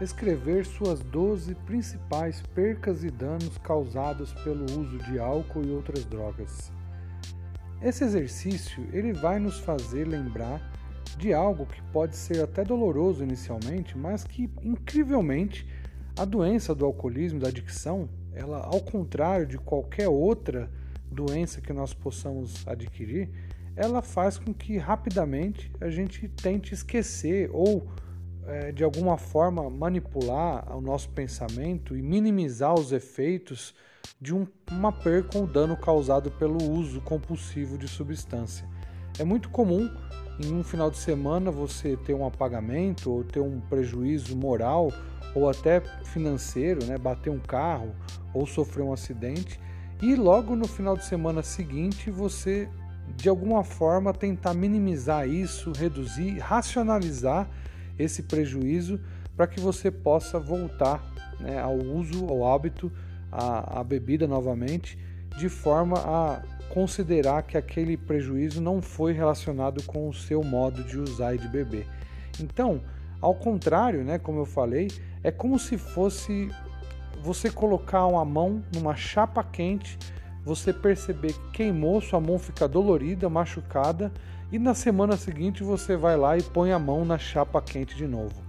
escrever suas 12 principais percas e danos causados pelo uso de álcool e outras drogas. Esse exercício ele vai nos fazer lembrar de algo que pode ser até doloroso inicialmente, mas que incrivelmente a doença do alcoolismo, da adicção, ela ao contrário de qualquer outra doença que nós possamos adquirir, ela faz com que rapidamente a gente tente esquecer ou é, de alguma forma manipular o nosso pensamento e minimizar os efeitos de um, uma perca ou dano causado pelo uso compulsivo de substância. É muito comum em um final de semana você ter um apagamento ou ter um prejuízo moral ou até financeiro, né, bater um carro ou sofrer um acidente e logo no final de semana seguinte você de alguma forma tentar minimizar isso, reduzir, racionalizar esse prejuízo para que você possa voltar né, ao uso, ao hábito, à, à bebida novamente, de forma a considerar que aquele prejuízo não foi relacionado com o seu modo de usar e de beber. Então, ao contrário, né, como eu falei, é como se fosse você colocar uma mão numa chapa quente, você perceber que queimou, sua mão fica dolorida, machucada e na semana seguinte você vai lá e põe a mão na chapa quente de novo.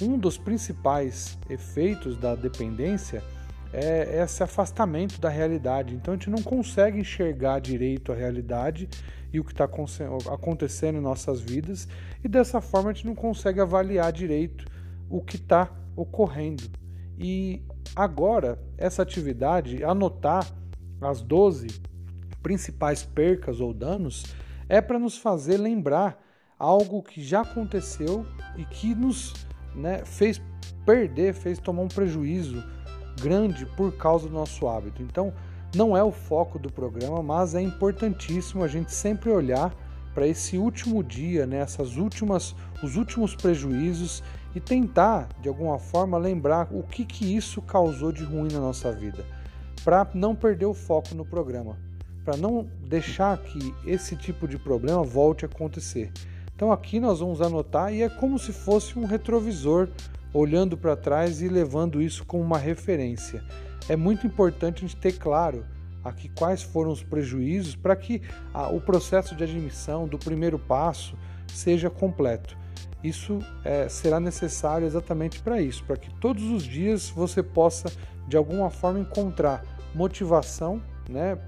Um dos principais efeitos da dependência é esse afastamento da realidade. Então a gente não consegue enxergar direito a realidade e o que está acontecendo em nossas vidas, e dessa forma a gente não consegue avaliar direito o que está ocorrendo. E agora, essa atividade, anotar as 12 principais percas ou danos, é para nos fazer lembrar algo que já aconteceu e que nos né, fez perder, fez tomar um prejuízo grande por causa do nosso hábito. Então, não é o foco do programa, mas é importantíssimo a gente sempre olhar para esse último dia, né, essas últimas, os últimos prejuízos e tentar, de alguma forma, lembrar o que, que isso causou de ruim na nossa vida, para não perder o foco no programa para não deixar que esse tipo de problema volte a acontecer. Então aqui nós vamos anotar e é como se fosse um retrovisor olhando para trás e levando isso como uma referência. É muito importante a gente ter claro aqui quais foram os prejuízos para que a, o processo de admissão do primeiro passo seja completo. Isso é, será necessário exatamente para isso, para que todos os dias você possa de alguma forma encontrar motivação, né,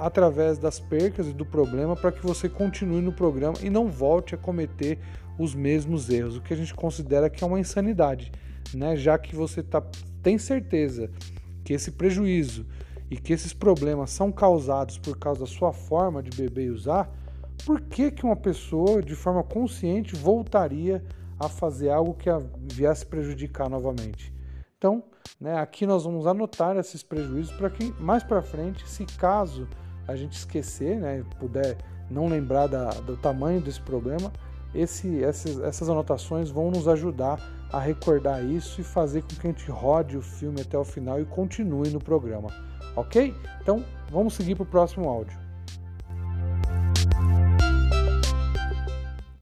através das percas e do problema para que você continue no programa e não volte a cometer os mesmos erros, o que a gente considera que é uma insanidade, né? Já que você tá, tem certeza que esse prejuízo e que esses problemas são causados por causa da sua forma de beber e usar, por que, que uma pessoa de forma consciente voltaria a fazer algo que a viesse prejudicar novamente? Então, né, aqui nós vamos anotar esses prejuízos para que mais para frente, se caso a gente esquecer, né, puder não lembrar da, do tamanho desse problema, esse, essas, essas anotações vão nos ajudar a recordar isso e fazer com que a gente rode o filme até o final e continue no programa, ok? Então vamos seguir para o próximo áudio.